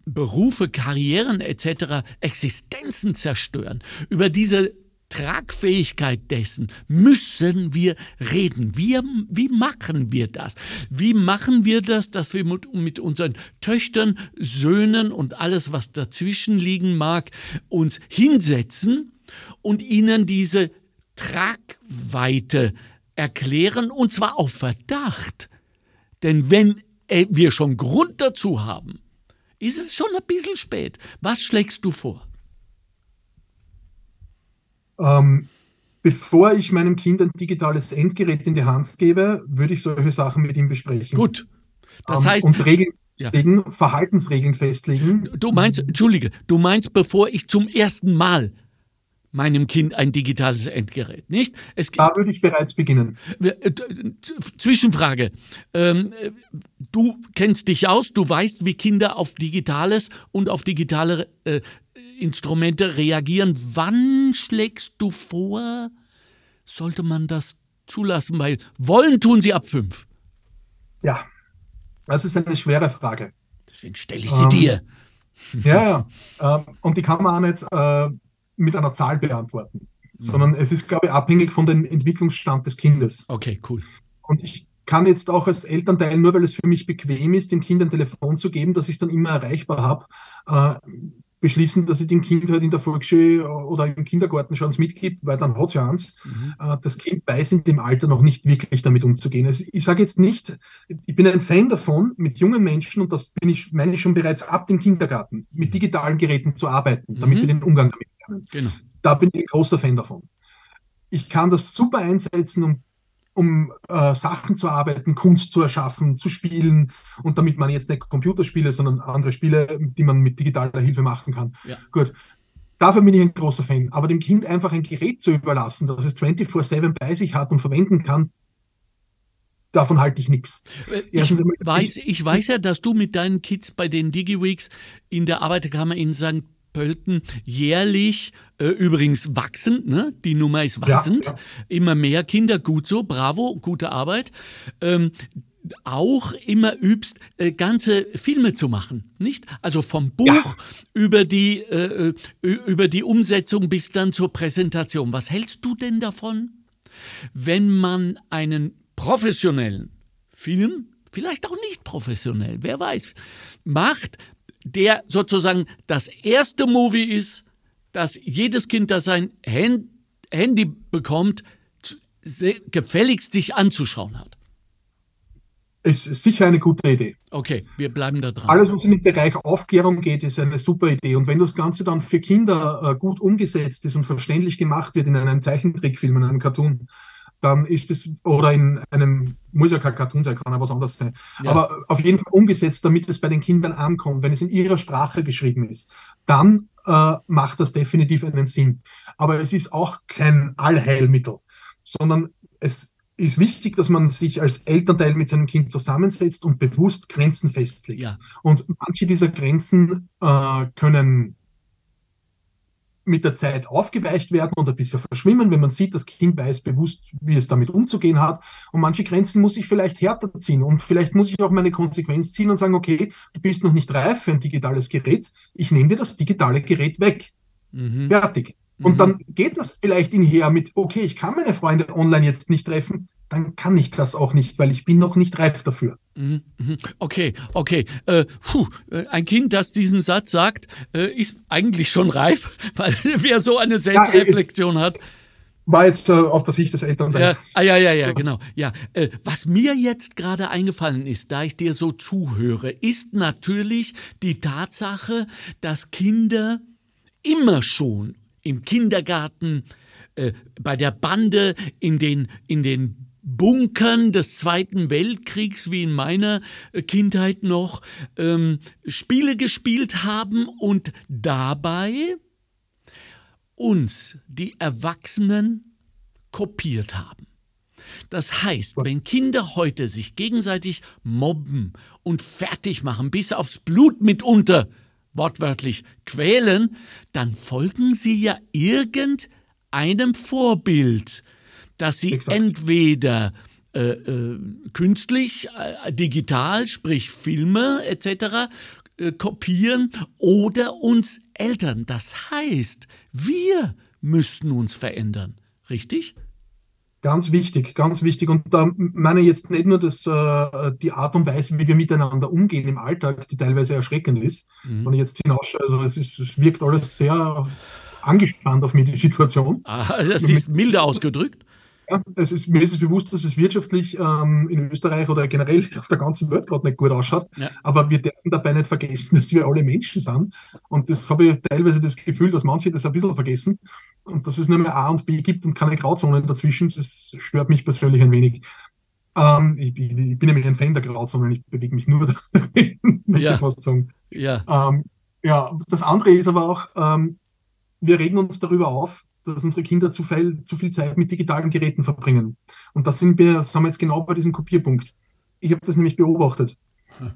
B: Berufe, Karrieren etc., Existenzen zerstören, über diese Tragfähigkeit dessen müssen wir reden. Wir, wie machen wir das? Wie machen wir das, dass wir mit, mit unseren Töchtern, Söhnen und alles, was dazwischen liegen mag, uns hinsetzen und ihnen diese Tragweite erklären, und zwar auf Verdacht. Denn wenn äh, wir schon Grund dazu haben, ist es schon ein bisschen spät. Was schlägst du vor?
C: Ähm, bevor ich meinem Kind ein digitales Endgerät in die Hand gebe, würde ich solche Sachen mit ihm besprechen.
B: Gut. Das
C: ähm,
B: heißt.
C: Und Regeln festlegen, ja. Verhaltensregeln festlegen.
B: Du meinst, Entschuldige, du meinst, bevor ich zum ersten Mal meinem Kind ein digitales Endgerät, nicht?
C: Es, da würde ich bereits beginnen.
B: Äh, Zwischenfrage. Ähm, du kennst dich aus, du weißt, wie Kinder auf Digitales und auf digitale äh, Instrumente reagieren. Wann schlägst du vor, sollte man das zulassen? Weil wollen tun sie ab fünf.
C: Ja, das ist eine schwere Frage.
B: Deswegen stelle ich sie ähm, dir. [laughs]
C: Ja, ja. Ähm, und die kann man auch nicht äh, mit einer Zahl beantworten, mhm. sondern es ist, glaube ich, abhängig von dem Entwicklungsstand des Kindes.
B: Okay, cool.
C: Und ich kann jetzt auch als Elternteil, nur weil es für mich bequem ist, dem Kind ein Telefon zu geben, dass ich es dann immer erreichbar habe, äh, beschließen, dass ich dem Kind halt in der Volksschule oder im Kindergarten schon mitgibt, weil dann hat es ja eins. Mhm. Äh, das Kind weiß in dem Alter noch nicht wirklich damit umzugehen. Also ich sage jetzt nicht, ich bin ein Fan davon, mit jungen Menschen, und das bin ich, meine ich schon bereits ab dem Kindergarten, mit mhm. digitalen Geräten zu arbeiten, damit mhm. sie den Umgang damit lernen. Genau. Da bin ich ein großer Fan davon. Ich kann das super einsetzen, um um äh, Sachen zu arbeiten, Kunst zu erschaffen, zu spielen. Und damit man jetzt nicht Computerspiele, sondern andere Spiele, die man mit digitaler Hilfe machen kann. Ja. Gut. Dafür bin ich ein großer Fan. Aber dem Kind einfach ein Gerät zu überlassen, das es 24-7 bei sich hat und verwenden kann, davon halte ich nichts.
B: Äh, ich weiß, ich weiß ja, dass du mit deinen Kids bei den DigiWeeks in der Arbeiterkammer in St. Pölten jährlich äh, übrigens wachsend, ne? die Nummer ist wachsend, ja, ja. immer mehr Kinder, gut so, bravo, gute Arbeit. Ähm, auch immer übst, äh, ganze Filme zu machen, nicht? Also vom Buch ja. über, die, äh, äh über die Umsetzung bis dann zur Präsentation. Was hältst du denn davon, wenn man einen professionellen Film, vielleicht auch nicht professionell, wer weiß, macht, der sozusagen das erste Movie ist, dass jedes Kind, das sein Handy bekommt, gefälligst sich anzuschauen hat.
C: Ist sicher eine gute Idee.
B: Okay, wir bleiben da dran.
C: Alles, was in den Bereich Aufklärung geht, ist eine super Idee. Und wenn das Ganze dann für Kinder äh, gut umgesetzt ist und verständlich gemacht wird in einem Zeichentrickfilm, in einem Cartoon, dann ist es, oder in einem, muss ja kein Cartoon sein, kann ja was anderes sein, ja. aber auf jeden Fall umgesetzt, damit es bei den Kindern ankommt, wenn es in ihrer Sprache geschrieben ist, dann äh, macht das definitiv einen Sinn. Aber es ist auch kein Allheilmittel, sondern es ist wichtig, dass man sich als Elternteil mit seinem Kind zusammensetzt und bewusst Grenzen festlegt. Ja. Und manche dieser Grenzen äh, können mit der Zeit aufgeweicht werden oder ein bisschen verschwimmen, wenn man sieht, das Kind weiß bewusst, wie es damit umzugehen hat. Und manche Grenzen muss ich vielleicht härter ziehen. Und vielleicht muss ich auch meine Konsequenz ziehen und sagen, okay, du bist noch nicht reif für ein digitales Gerät. Ich nehme dir das digitale Gerät weg. Mhm. Fertig. Und mhm. dann geht das vielleicht inher mit, okay, ich kann meine Freunde online jetzt nicht treffen, dann kann ich das auch nicht, weil ich bin noch nicht reif dafür.
B: Mhm, mhm. Okay, okay. Äh, puh, äh, ein Kind, das diesen Satz sagt, äh, ist eigentlich schon reif, [laughs] weil wer so eine Selbstreflexion hat.
C: War jetzt äh, aus der Sicht des Eltern.
B: Ja, ah, ja, ja, ja, genau. Ja, äh, was mir jetzt gerade eingefallen ist, da ich dir so zuhöre, ist natürlich die Tatsache, dass Kinder immer schon im Kindergarten, äh, bei der Bande, in den, in den Bunkern des Zweiten Weltkriegs, wie in meiner äh, Kindheit noch, ähm, Spiele gespielt haben und dabei uns, die Erwachsenen, kopiert haben. Das heißt, wenn Kinder heute sich gegenseitig mobben und fertig machen, bis aufs Blut mitunter, wortwörtlich quälen, dann folgen sie ja irgendeinem Vorbild dass sie Exakt. entweder äh, äh, künstlich, äh, digital, sprich Filme etc., äh, kopieren oder uns Eltern. Das heißt, wir müssten uns verändern. Richtig?
C: Ganz wichtig, ganz wichtig. Und da meine ich jetzt nicht nur das, äh, die Art und Weise, wie wir miteinander umgehen im Alltag, die teilweise erschreckend ist. Mhm. Wenn ich jetzt hinausschaue, also es, ist, es wirkt alles sehr angespannt auf mich, die Situation.
B: Ah, das ist milde ausgedrückt.
C: Ja, es ist, mir ist es bewusst, dass es wirtschaftlich ähm, in Österreich oder generell [laughs] auf der ganzen Welt gerade nicht gut ausschaut. Ja. Aber wir dürfen dabei nicht vergessen, [laughs] dass wir alle Menschen sind. Und das habe ich teilweise das Gefühl, dass manche das ein bisschen vergessen. Und dass es nur mehr A und B gibt und keine Grauzonen dazwischen. Das stört mich persönlich ein wenig. Ähm, ich, ich, ich, bin nämlich ein Fan der Grauzonen. Ich bewege mich nur [laughs] darin, ja. fast sagen. Ja. Ähm, ja, das andere ist aber auch, ähm, wir reden uns darüber auf, dass unsere Kinder zu viel, zu viel Zeit mit digitalen Geräten verbringen. Und das sind wir, das haben wir jetzt genau bei diesem Kopierpunkt. Ich habe das nämlich beobachtet. [laughs]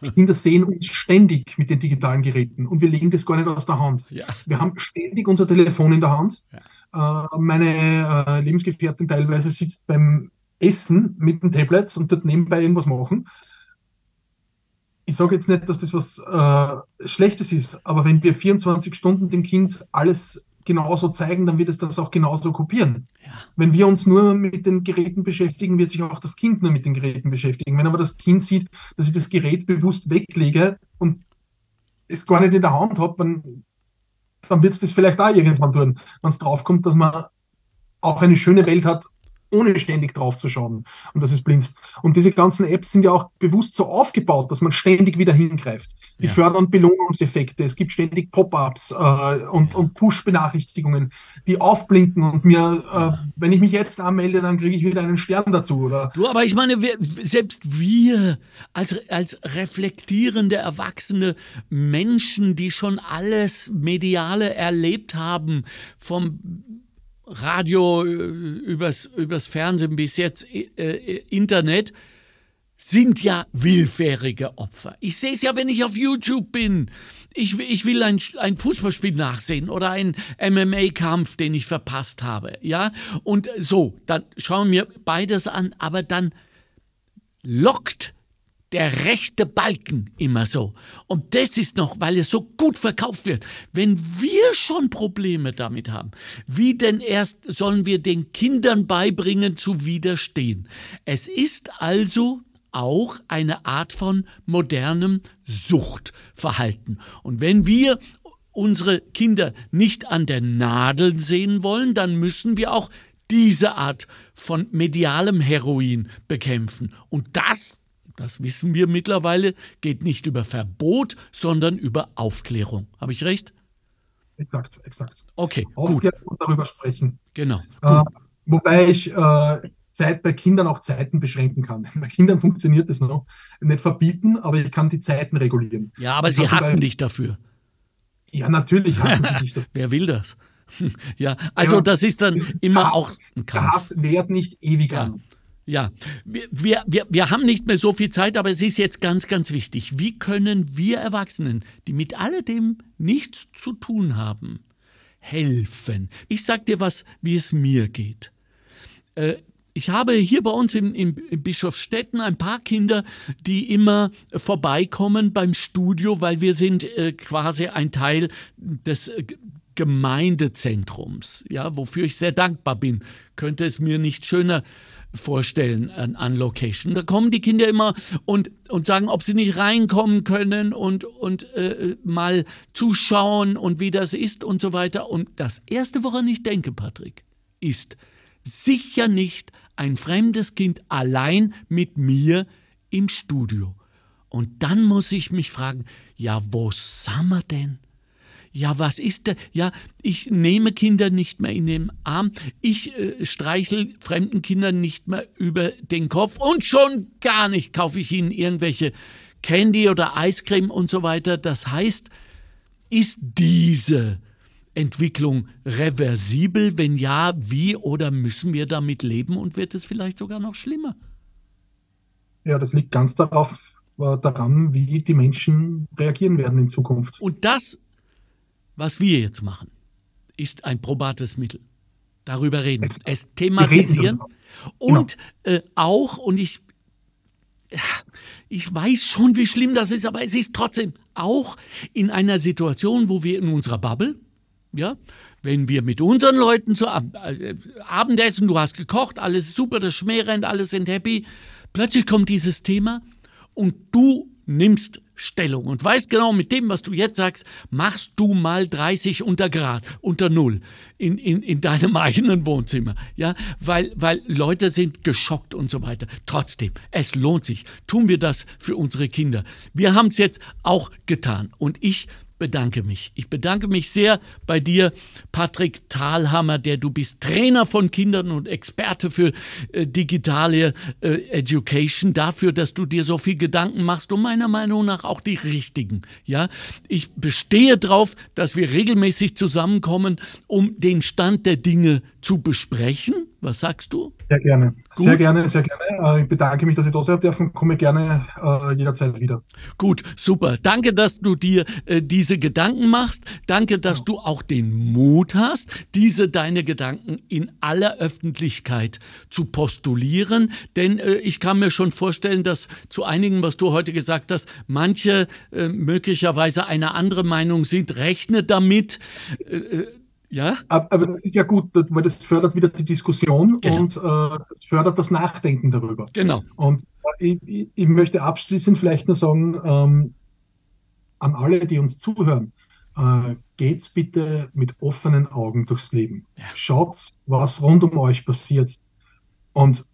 C: Die Kinder sehen uns ständig mit den digitalen Geräten und wir legen das gar nicht aus der Hand. Ja. Wir haben ständig unser Telefon in der Hand. Ja. Äh, meine äh, Lebensgefährtin teilweise sitzt beim Essen mit dem Tablet und dort nebenbei irgendwas machen. Ich sage jetzt nicht, dass das was äh, Schlechtes ist, aber wenn wir 24 Stunden dem Kind alles genauso zeigen, dann wird es das auch genauso kopieren. Ja. Wenn wir uns nur mit den Geräten beschäftigen, wird sich auch das Kind nur mit den Geräten beschäftigen. Wenn aber das Kind sieht, dass ich das Gerät bewusst weglege und es gar nicht in der Hand habe, dann, dann wird es das vielleicht auch irgendwann tun, wenn es draufkommt, dass man auch eine schöne Welt hat, ohne ständig drauf zu schauen und das ist blinzt. Und diese ganzen Apps sind ja auch bewusst so aufgebaut, dass man ständig wieder hingreift. Die ja. fördern Belohnungseffekte, es gibt ständig Pop-ups äh, und, ja. und Push-Benachrichtigungen, die aufblinken und mir, äh, wenn ich mich jetzt anmelde, dann kriege ich wieder einen Stern dazu. Oder?
B: Du, aber ich meine, wir, selbst wir als, als reflektierende, erwachsene Menschen, die schon alles Mediale erlebt haben, vom Radio, äh, übers, übers Fernsehen bis jetzt äh, äh, Internet, sind ja willfährige Opfer. Ich sehe es ja, wenn ich auf YouTube bin. Ich, ich will ein, ein Fußballspiel nachsehen oder einen MMA-Kampf, den ich verpasst habe. Ja, und so, dann schauen wir beides an, aber dann lockt der rechte Balken immer so. Und das ist noch, weil es so gut verkauft wird. Wenn wir schon Probleme damit haben, wie denn erst sollen wir den Kindern beibringen zu widerstehen? Es ist also auch eine Art von modernem Suchtverhalten. Und wenn wir unsere Kinder nicht an der Nadel sehen wollen, dann müssen wir auch diese Art von medialem Heroin bekämpfen. Und das das wissen wir mittlerweile, geht nicht über Verbot, sondern über Aufklärung. Habe ich recht?
C: Exakt, exakt.
B: Okay,
C: Aufklären gut. und darüber sprechen.
B: Genau.
C: Äh, wobei ich äh, Zeit bei Kindern auch Zeiten beschränken kann. [laughs] Bei Kindern funktioniert das noch. Nicht verbieten, aber ich kann die Zeiten regulieren.
B: Ja, aber sie hassen bei, dich dafür.
C: Ja, natürlich hassen sie dich [laughs] dafür.
B: Wer will das? [laughs] ja, also ja, das ist dann immer Hass, auch
C: ein Kampf. Hass währt nicht ewig
B: ja.
C: an.
B: Ja, wir, wir, wir haben nicht mehr so viel Zeit, aber es ist jetzt ganz, ganz wichtig. Wie können wir Erwachsenen, die mit alledem nichts zu tun haben, helfen? Ich sag dir was, wie es mir geht. Äh, ich habe hier bei uns im, im, Bischofsstetten ein paar Kinder, die immer vorbeikommen beim Studio, weil wir sind äh, quasi ein Teil des äh, Gemeindezentrums, ja, wofür ich sehr dankbar bin. Könnte es mir nicht schöner vorstellen an, an Location. Da kommen die Kinder immer und, und sagen, ob sie nicht reinkommen können und, und äh, mal zuschauen und wie das ist und so weiter. Und das Erste, woran ich denke, Patrick, ist sicher nicht ein fremdes Kind allein mit mir im Studio. Und dann muss ich mich fragen, ja, wo sind wir denn? Ja, was ist da? Ja, ich nehme Kinder nicht mehr in den Arm. Ich äh, streichel fremden Kindern nicht mehr über den Kopf und schon gar nicht kaufe ich ihnen irgendwelche Candy oder Eiscreme und so weiter. Das heißt, ist diese Entwicklung reversibel? Wenn ja, wie oder müssen wir damit leben und wird es vielleicht sogar noch schlimmer?
C: Ja, das liegt ganz darauf, äh, daran, wie die Menschen reagieren werden in Zukunft.
B: Und das was wir jetzt machen, ist ein probates Mittel. Darüber reden, es thematisieren und genau. äh, auch, und ich, ich weiß schon, wie schlimm das ist, aber es ist trotzdem auch in einer Situation, wo wir in unserer Bubble, ja, wenn wir mit unseren Leuten zu äh, Abendessen, du hast gekocht, alles super, das Schmäh rennt, alle sind happy, plötzlich kommt dieses Thema und du nimmst Stellung und weißt genau, mit dem, was du jetzt sagst, machst du mal 30 unter Grad, unter Null in, in, in deinem [laughs] eigenen Wohnzimmer. Ja, weil, weil Leute sind geschockt und so weiter. Trotzdem, es lohnt sich. Tun wir das für unsere Kinder. Wir haben es jetzt auch getan und ich bedanke mich. Ich bedanke mich sehr bei dir, Patrick Thalhammer, der du bist Trainer von Kindern und Experte für äh, digitale äh, Education, dafür, dass du dir so viel Gedanken machst und meiner Meinung nach auch die richtigen. Ja, ich bestehe darauf, dass wir regelmäßig zusammenkommen, um den Stand der Dinge zu besprechen. Was sagst du?
C: Sehr gerne. Gut. Sehr gerne, sehr gerne. Äh, ich bedanke mich, dass ich da sein darf und komme gerne äh, jederzeit wieder.
B: Gut, super. Danke, dass du dir äh, diese Gedanken machst. Danke, dass ja. du auch den Mut hast, diese deine Gedanken in aller Öffentlichkeit zu postulieren. Denn äh, ich kann mir schon vorstellen, dass zu einigen, was du heute gesagt hast, manche möglicherweise eine andere Meinung sind. Rechne damit ja?
C: Aber das ist ja gut, weil das fördert wieder die Diskussion genau. und äh, es fördert das Nachdenken darüber.
B: Genau.
C: Und äh, ich, ich möchte abschließend vielleicht nur sagen, ähm, an alle, die uns zuhören, äh, geht's bitte mit offenen Augen durchs Leben. Ja. Schaut, was rund um euch passiert. Und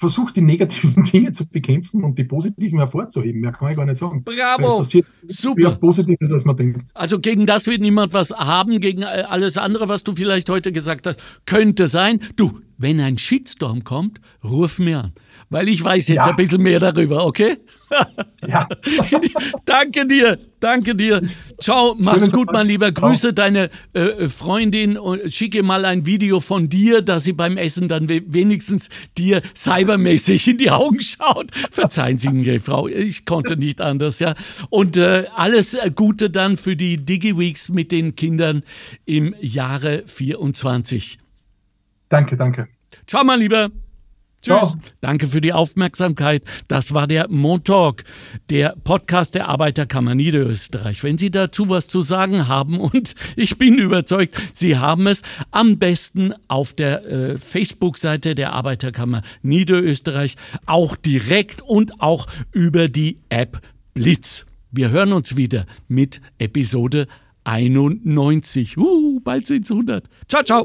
C: versucht, die negativen [laughs] Dinge zu bekämpfen und die positiven hervorzuheben. Mehr kann ich gar nicht sagen.
B: Bravo!
C: Passiert Super. Positives, als man denkt.
B: Also gegen das wird niemand was haben, gegen alles andere, was du vielleicht heute gesagt hast, könnte sein. Du, wenn ein Shitstorm kommt, ruf mir an weil ich weiß jetzt ja. ein bisschen mehr darüber, okay? Ja. [laughs] danke dir, danke dir. Ciao, mach's gut, mein Lieber. Grüße deine äh, Freundin und schicke mal ein Video von dir, dass sie beim Essen dann wenigstens dir cybermäßig in die Augen schaut. Verzeihen Sie mir, Frau, ich konnte nicht anders, ja. Und äh, alles Gute dann für die DigiWeeks mit den Kindern im Jahre 24.
C: Danke, danke.
B: Ciao, mein Lieber. Tschüss. Ciao. Danke für die Aufmerksamkeit. Das war der Montalk, der Podcast der Arbeiterkammer Niederösterreich. Wenn Sie dazu was zu sagen haben, [laughs] und ich bin überzeugt, Sie haben es, am besten auf der äh, Facebook-Seite der Arbeiterkammer Niederösterreich, auch direkt und auch über die App Blitz. Wir hören uns wieder mit Episode 91. Uh, bald sind es 100. Ciao, ciao.